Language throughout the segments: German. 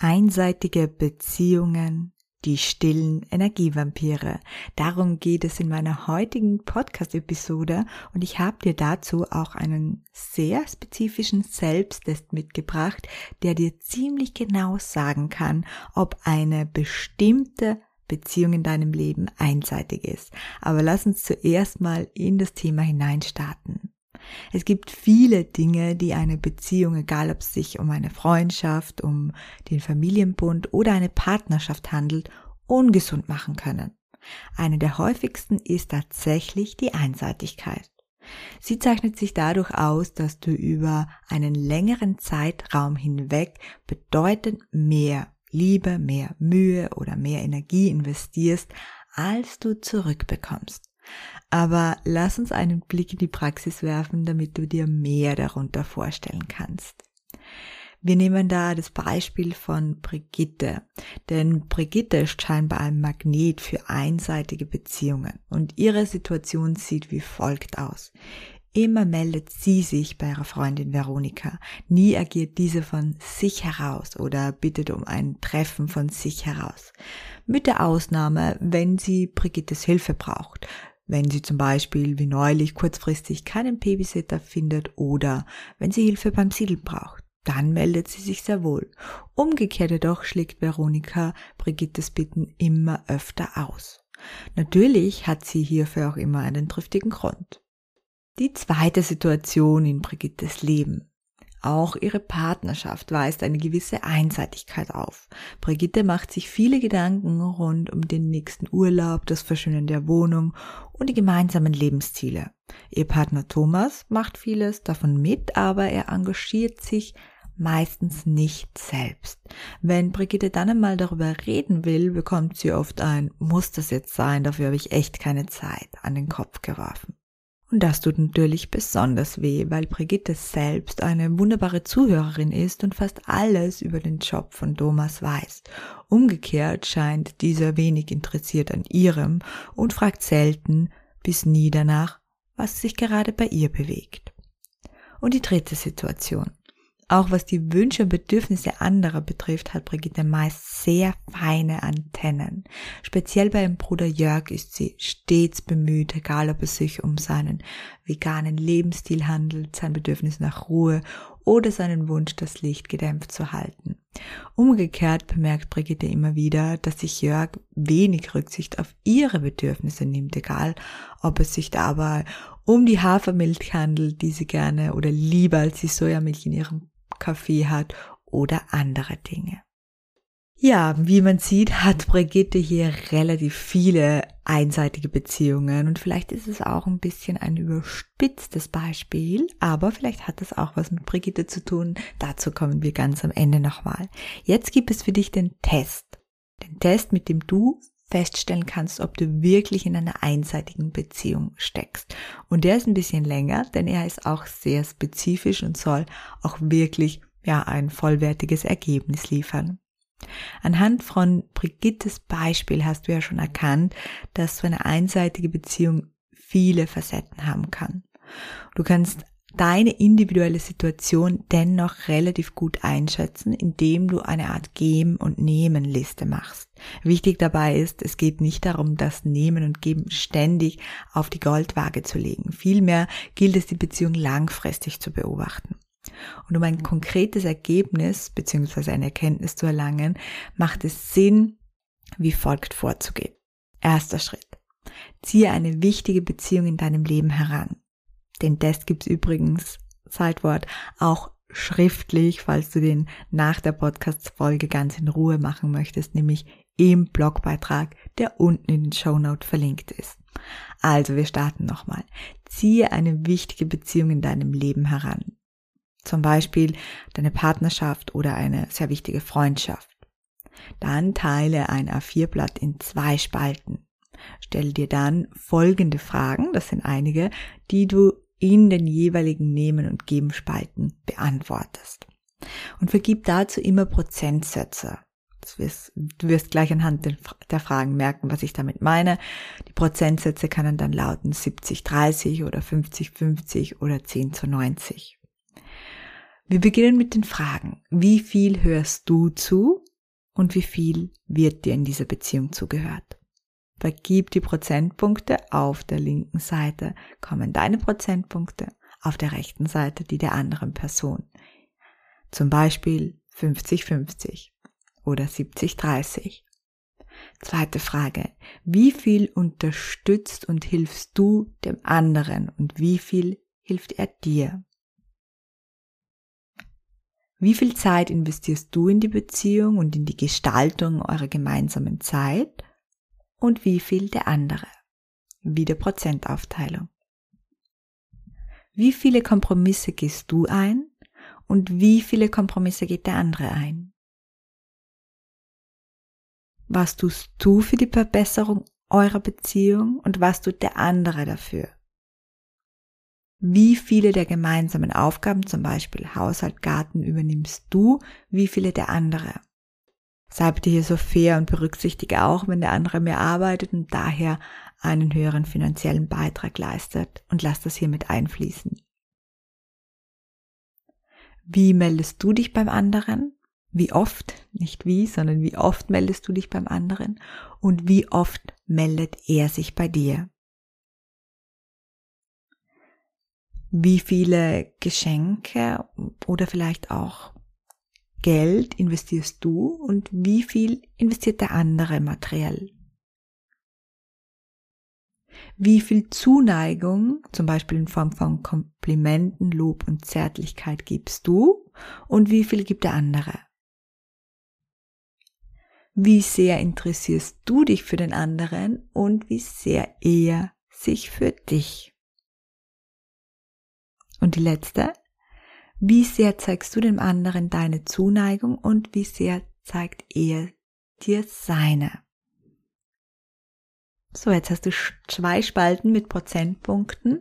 Einseitige Beziehungen, die stillen Energievampire. Darum geht es in meiner heutigen Podcast-Episode und ich habe dir dazu auch einen sehr spezifischen Selbsttest mitgebracht, der dir ziemlich genau sagen kann, ob eine bestimmte Beziehung in deinem Leben einseitig ist. Aber lass uns zuerst mal in das Thema hineinstarten. Es gibt viele Dinge, die eine Beziehung, egal ob es sich um eine Freundschaft, um den Familienbund oder eine Partnerschaft handelt, ungesund machen können. Eine der häufigsten ist tatsächlich die Einseitigkeit. Sie zeichnet sich dadurch aus, dass du über einen längeren Zeitraum hinweg bedeutend mehr Liebe, mehr Mühe oder mehr Energie investierst, als du zurückbekommst. Aber lass uns einen Blick in die Praxis werfen, damit du dir mehr darunter vorstellen kannst. Wir nehmen da das Beispiel von Brigitte, denn Brigitte ist scheinbar ein Magnet für einseitige Beziehungen und ihre Situation sieht wie folgt aus. Immer meldet sie sich bei ihrer Freundin Veronika. Nie agiert diese von sich heraus oder bittet um ein Treffen von sich heraus. Mit der Ausnahme, wenn sie Brigittes Hilfe braucht wenn sie zum Beispiel wie neulich kurzfristig keinen Babysitter findet oder wenn sie Hilfe beim Siedeln braucht. Dann meldet sie sich sehr wohl. Umgekehrt jedoch schlägt Veronika Brigittes Bitten immer öfter aus. Natürlich hat sie hierfür auch immer einen triftigen Grund. Die zweite Situation in Brigittes Leben. Auch ihre Partnerschaft weist eine gewisse Einseitigkeit auf. Brigitte macht sich viele Gedanken rund um den nächsten Urlaub, das Verschönern der Wohnung und die gemeinsamen Lebensziele. Ihr Partner Thomas macht vieles davon mit, aber er engagiert sich meistens nicht selbst. Wenn Brigitte dann einmal darüber reden will, bekommt sie oft ein Muss das jetzt sein, dafür habe ich echt keine Zeit an den Kopf geworfen. Und das tut natürlich besonders weh, weil Brigitte selbst eine wunderbare Zuhörerin ist und fast alles über den Job von Thomas weiß. Umgekehrt scheint dieser wenig interessiert an ihrem und fragt selten bis nie danach, was sich gerade bei ihr bewegt. Und die dritte Situation. Auch was die Wünsche und Bedürfnisse anderer betrifft, hat Brigitte meist sehr feine Antennen. Speziell bei ihrem Bruder Jörg ist sie stets bemüht, egal ob es sich um seinen veganen Lebensstil handelt, sein Bedürfnis nach Ruhe oder seinen Wunsch, das Licht gedämpft zu halten. Umgekehrt bemerkt Brigitte immer wieder, dass sich Jörg wenig Rücksicht auf ihre Bedürfnisse nimmt, egal ob es sich dabei um die Hafermilch handelt, die sie gerne oder lieber als die Sojamilch in ihrem Kaffee hat oder andere Dinge. Ja, wie man sieht, hat Brigitte hier relativ viele einseitige Beziehungen und vielleicht ist es auch ein bisschen ein überspitztes Beispiel, aber vielleicht hat es auch was mit Brigitte zu tun. Dazu kommen wir ganz am Ende nochmal. Jetzt gibt es für dich den Test. Den Test, mit dem du feststellen kannst, ob du wirklich in einer einseitigen Beziehung steckst. Und der ist ein bisschen länger, denn er ist auch sehr spezifisch und soll auch wirklich ja ein vollwertiges Ergebnis liefern. Anhand von Brigittes Beispiel hast du ja schon erkannt, dass so eine einseitige Beziehung viele Facetten haben kann. Du kannst deine individuelle Situation dennoch relativ gut einschätzen, indem du eine Art Geben- und Nehmen-Liste machst. Wichtig dabei ist, es geht nicht darum, das Nehmen und Geben ständig auf die Goldwaage zu legen. Vielmehr gilt es, die Beziehung langfristig zu beobachten. Und um ein konkretes Ergebnis bzw. eine Erkenntnis zu erlangen, macht es Sinn, wie folgt vorzugehen. Erster Schritt. Ziehe eine wichtige Beziehung in deinem Leben heran. Den Test gibt's übrigens, Zeitwort, auch schriftlich, falls du den nach der Podcast-Folge ganz in Ruhe machen möchtest, nämlich im Blogbeitrag, der unten in den Show Note verlinkt ist. Also, wir starten nochmal. Ziehe eine wichtige Beziehung in deinem Leben heran. Zum Beispiel deine Partnerschaft oder eine sehr wichtige Freundschaft. Dann teile ein A4-Blatt in zwei Spalten. Stell dir dann folgende Fragen, das sind einige, die du in den jeweiligen Nehmen- und Geben-Spalten beantwortest. Und vergib dazu immer Prozentsätze. Wirst, du wirst gleich anhand der Fragen merken, was ich damit meine. Die Prozentsätze können dann lauten 70-30 oder 50-50 oder 10 zu 90. Wir beginnen mit den Fragen. Wie viel hörst du zu und wie viel wird dir in dieser Beziehung zugehört? Vergib die Prozentpunkte auf der linken Seite, kommen deine Prozentpunkte auf der rechten Seite die der anderen Person. Zum Beispiel 50-50 oder 70-30. Zweite Frage. Wie viel unterstützt und hilfst du dem anderen und wie viel hilft er dir? Wie viel Zeit investierst du in die Beziehung und in die Gestaltung eurer gemeinsamen Zeit? Und wie viel der andere? Wieder Prozentaufteilung. Wie viele Kompromisse gehst du ein und wie viele Kompromisse geht der andere ein? Was tust du für die Verbesserung eurer Beziehung und was tut der andere dafür? Wie viele der gemeinsamen Aufgaben, zum Beispiel Haushalt, Garten, übernimmst du, wie viele der andere? Sei bitte hier so fair und berücksichtige auch, wenn der andere mehr arbeitet und daher einen höheren finanziellen Beitrag leistet und lass das hier mit einfließen. Wie meldest du dich beim anderen? Wie oft, nicht wie, sondern wie oft meldest du dich beim anderen und wie oft meldet er sich bei dir? Wie viele Geschenke oder vielleicht auch Geld investierst du und wie viel investiert der andere materiell? Wie viel Zuneigung, zum Beispiel in Form von Komplimenten, Lob und Zärtlichkeit gibst du und wie viel gibt der andere? Wie sehr interessierst du dich für den anderen und wie sehr er sich für dich? Und die letzte, wie sehr zeigst du dem anderen deine Zuneigung und wie sehr zeigt er dir seine? So, jetzt hast du zwei Spalten mit Prozentpunkten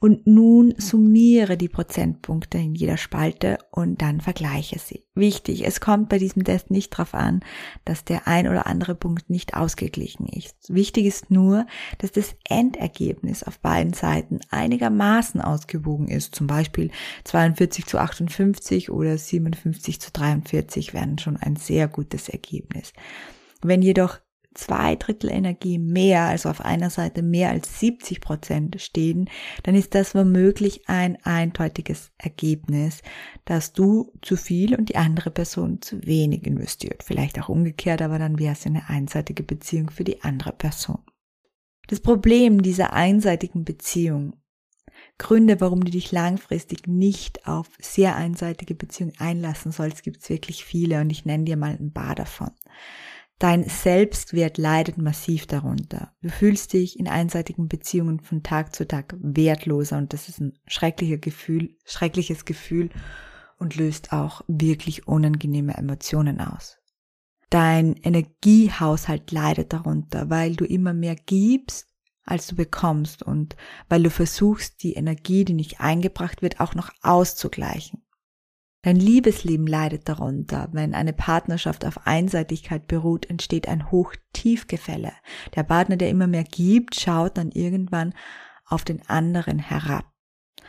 und nun summiere die Prozentpunkte in jeder Spalte und dann vergleiche sie. Wichtig, es kommt bei diesem Test nicht darauf an, dass der ein oder andere Punkt nicht ausgeglichen ist. Wichtig ist nur, dass das Endergebnis auf beiden Seiten einigermaßen ausgewogen ist. Zum Beispiel 42 zu 58 oder 57 zu 43 wären schon ein sehr gutes Ergebnis. Wenn jedoch zwei Drittel Energie mehr, also auf einer Seite mehr als 70 Prozent stehen, dann ist das womöglich ein eindeutiges Ergebnis, dass du zu viel und die andere Person zu wenig investiert. Vielleicht auch umgekehrt, aber dann wäre es eine einseitige Beziehung für die andere Person. Das Problem dieser einseitigen Beziehung Gründe, warum du dich langfristig nicht auf sehr einseitige Beziehungen einlassen sollst, gibt es wirklich viele und ich nenne dir mal ein paar davon. Dein Selbstwert leidet massiv darunter. Du fühlst dich in einseitigen Beziehungen von Tag zu Tag wertloser und das ist ein schrecklicher Gefühl, schreckliches Gefühl und löst auch wirklich unangenehme Emotionen aus. Dein Energiehaushalt leidet darunter, weil du immer mehr gibst, als du bekommst und weil du versuchst, die Energie, die nicht eingebracht wird, auch noch auszugleichen. Dein Liebesleben leidet darunter. Wenn eine Partnerschaft auf Einseitigkeit beruht, entsteht ein Hoch-Tief-Gefälle. Der Partner, der immer mehr gibt, schaut dann irgendwann auf den anderen herab.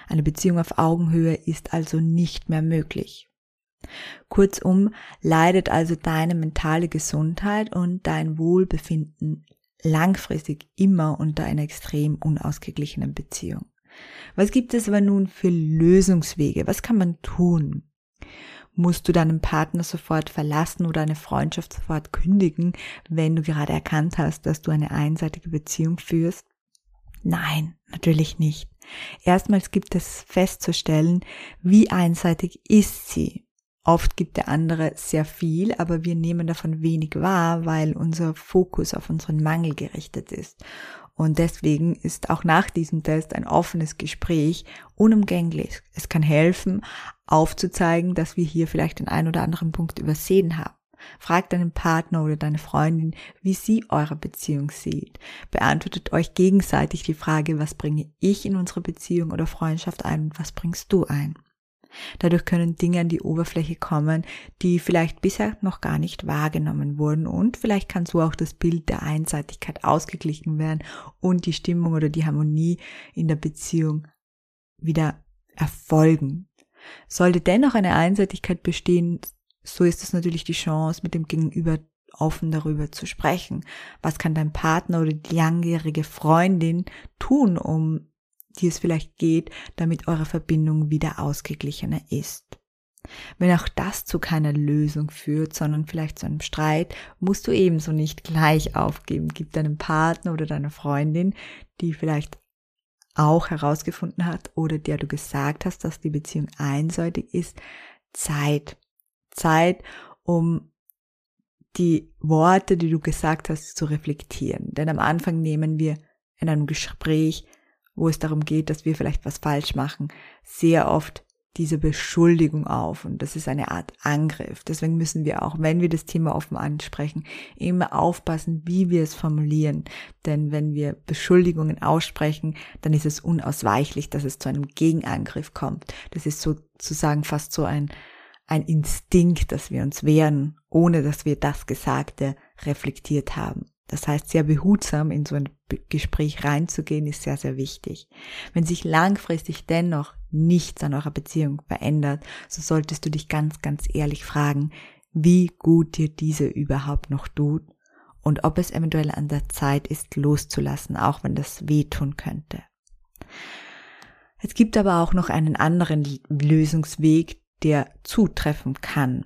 Eine Beziehung auf Augenhöhe ist also nicht mehr möglich. Kurzum leidet also deine mentale Gesundheit und dein Wohlbefinden langfristig immer unter einer extrem unausgeglichenen Beziehung. Was gibt es aber nun für Lösungswege? Was kann man tun? Musst du deinen Partner sofort verlassen oder eine Freundschaft sofort kündigen, wenn du gerade erkannt hast, dass du eine einseitige Beziehung führst? Nein, natürlich nicht. Erstmals gibt es festzustellen, wie einseitig ist sie. Oft gibt der andere sehr viel, aber wir nehmen davon wenig wahr, weil unser Fokus auf unseren Mangel gerichtet ist. Und deswegen ist auch nach diesem Test ein offenes Gespräch unumgänglich. Es kann helfen, aufzuzeigen, dass wir hier vielleicht den einen oder anderen Punkt übersehen haben. Fragt deinen Partner oder deine Freundin, wie sie eure Beziehung sieht. Beantwortet euch gegenseitig die Frage, was bringe ich in unsere Beziehung oder Freundschaft ein und was bringst du ein. Dadurch können Dinge an die Oberfläche kommen, die vielleicht bisher noch gar nicht wahrgenommen wurden und vielleicht kann so auch das Bild der Einseitigkeit ausgeglichen werden und die Stimmung oder die Harmonie in der Beziehung wieder erfolgen. Sollte dennoch eine Einseitigkeit bestehen, so ist es natürlich die Chance, mit dem Gegenüber offen darüber zu sprechen. Was kann dein Partner oder die langjährige Freundin tun, um die es vielleicht geht, damit eure Verbindung wieder ausgeglichener ist? Wenn auch das zu keiner Lösung führt, sondern vielleicht zu einem Streit, musst du ebenso nicht gleich aufgeben. Gib deinem Partner oder deiner Freundin, die vielleicht auch herausgefunden hat oder der du gesagt hast, dass die Beziehung einseitig ist, Zeit. Zeit, um die Worte, die du gesagt hast, zu reflektieren. Denn am Anfang nehmen wir in einem Gespräch, wo es darum geht, dass wir vielleicht was falsch machen, sehr oft diese Beschuldigung auf und das ist eine Art Angriff. Deswegen müssen wir auch, wenn wir das Thema offen ansprechen, immer aufpassen, wie wir es formulieren. Denn wenn wir Beschuldigungen aussprechen, dann ist es unausweichlich, dass es zu einem Gegenangriff kommt. Das ist sozusagen fast so ein, ein Instinkt, dass wir uns wehren, ohne dass wir das Gesagte reflektiert haben. Das heißt, sehr behutsam in so ein Gespräch reinzugehen, ist sehr, sehr wichtig. Wenn sich langfristig dennoch nichts an eurer Beziehung verändert, so solltest du dich ganz, ganz ehrlich fragen, wie gut dir diese überhaupt noch tut und ob es eventuell an der Zeit ist, loszulassen, auch wenn das wehtun könnte. Es gibt aber auch noch einen anderen Lösungsweg, der zutreffen kann.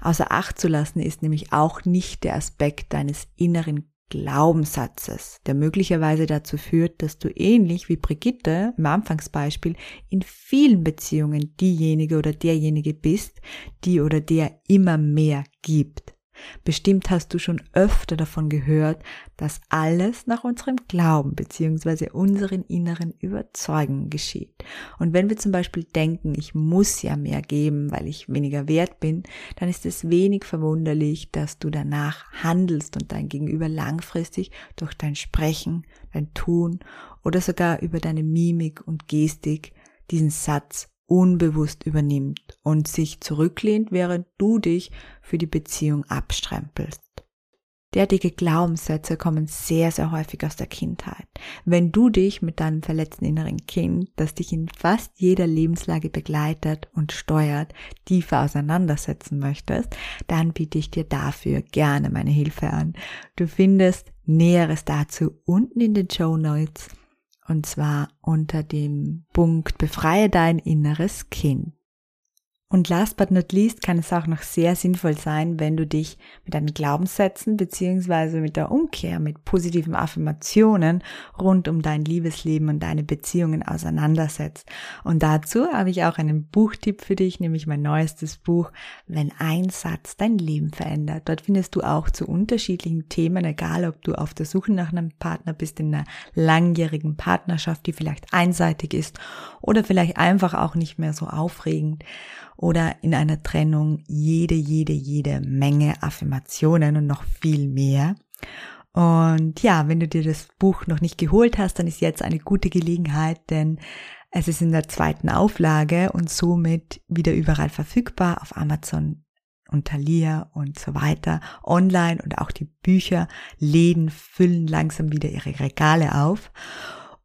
Außer Acht zu lassen ist nämlich auch nicht der Aspekt deines inneren Glaubenssatzes, der möglicherweise dazu führt, dass du ähnlich wie Brigitte im Anfangsbeispiel in vielen Beziehungen diejenige oder derjenige bist, die oder der immer mehr gibt. Bestimmt hast du schon öfter davon gehört, dass alles nach unserem Glauben bzw. unseren inneren Überzeugungen geschieht. Und wenn wir zum Beispiel denken, ich muss ja mehr geben, weil ich weniger wert bin, dann ist es wenig verwunderlich, dass du danach handelst und dein Gegenüber langfristig durch dein Sprechen, dein Tun oder sogar über deine Mimik und Gestik diesen Satz unbewusst übernimmt und sich zurücklehnt, während du dich für die Beziehung abstrempelst. Derartige Glaubenssätze kommen sehr, sehr häufig aus der Kindheit. Wenn du dich mit deinem verletzten inneren Kind, das dich in fast jeder Lebenslage begleitet und steuert, tiefer auseinandersetzen möchtest, dann biete ich dir dafür gerne meine Hilfe an. Du findest Näheres dazu unten in den Show Notes und zwar unter dem Punkt Befreie dein inneres Kind. Und last but not least kann es auch noch sehr sinnvoll sein, wenn du dich mit deinen Glaubenssätzen beziehungsweise mit der Umkehr, mit positiven Affirmationen rund um dein Liebesleben und deine Beziehungen auseinandersetzt. Und dazu habe ich auch einen Buchtipp für dich, nämlich mein neuestes Buch, Wenn ein Satz dein Leben verändert. Dort findest du auch zu unterschiedlichen Themen, egal ob du auf der Suche nach einem Partner bist, in einer langjährigen Partnerschaft, die vielleicht einseitig ist oder vielleicht einfach auch nicht mehr so aufregend oder in einer Trennung jede, jede, jede Menge Affirmationen und noch viel mehr. Und ja, wenn du dir das Buch noch nicht geholt hast, dann ist jetzt eine gute Gelegenheit, denn es ist in der zweiten Auflage und somit wieder überall verfügbar auf Amazon und Thalia und so weiter online und auch die Bücher, Läden füllen langsam wieder ihre Regale auf.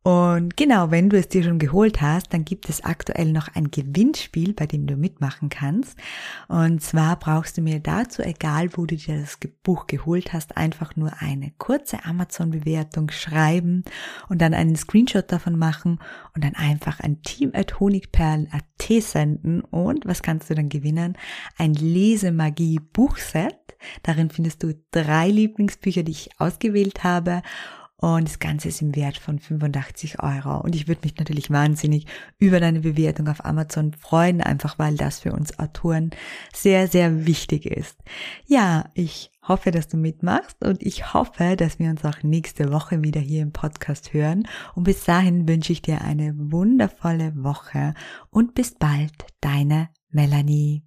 Und genau, wenn du es dir schon geholt hast, dann gibt es aktuell noch ein Gewinnspiel, bei dem du mitmachen kannst. Und zwar brauchst du mir dazu, egal wo du dir das Buch geholt hast, einfach nur eine kurze Amazon-Bewertung schreiben und dann einen Screenshot davon machen und dann einfach ein Team at Honigperlen.at senden. Und was kannst du dann gewinnen? Ein Lesemagie-Buchset. Darin findest du drei Lieblingsbücher, die ich ausgewählt habe und das Ganze ist im Wert von 85 Euro. Und ich würde mich natürlich wahnsinnig über deine Bewertung auf Amazon freuen, einfach weil das für uns Autoren sehr, sehr wichtig ist. Ja, ich hoffe, dass du mitmachst und ich hoffe, dass wir uns auch nächste Woche wieder hier im Podcast hören. Und bis dahin wünsche ich dir eine wundervolle Woche und bis bald, deine Melanie.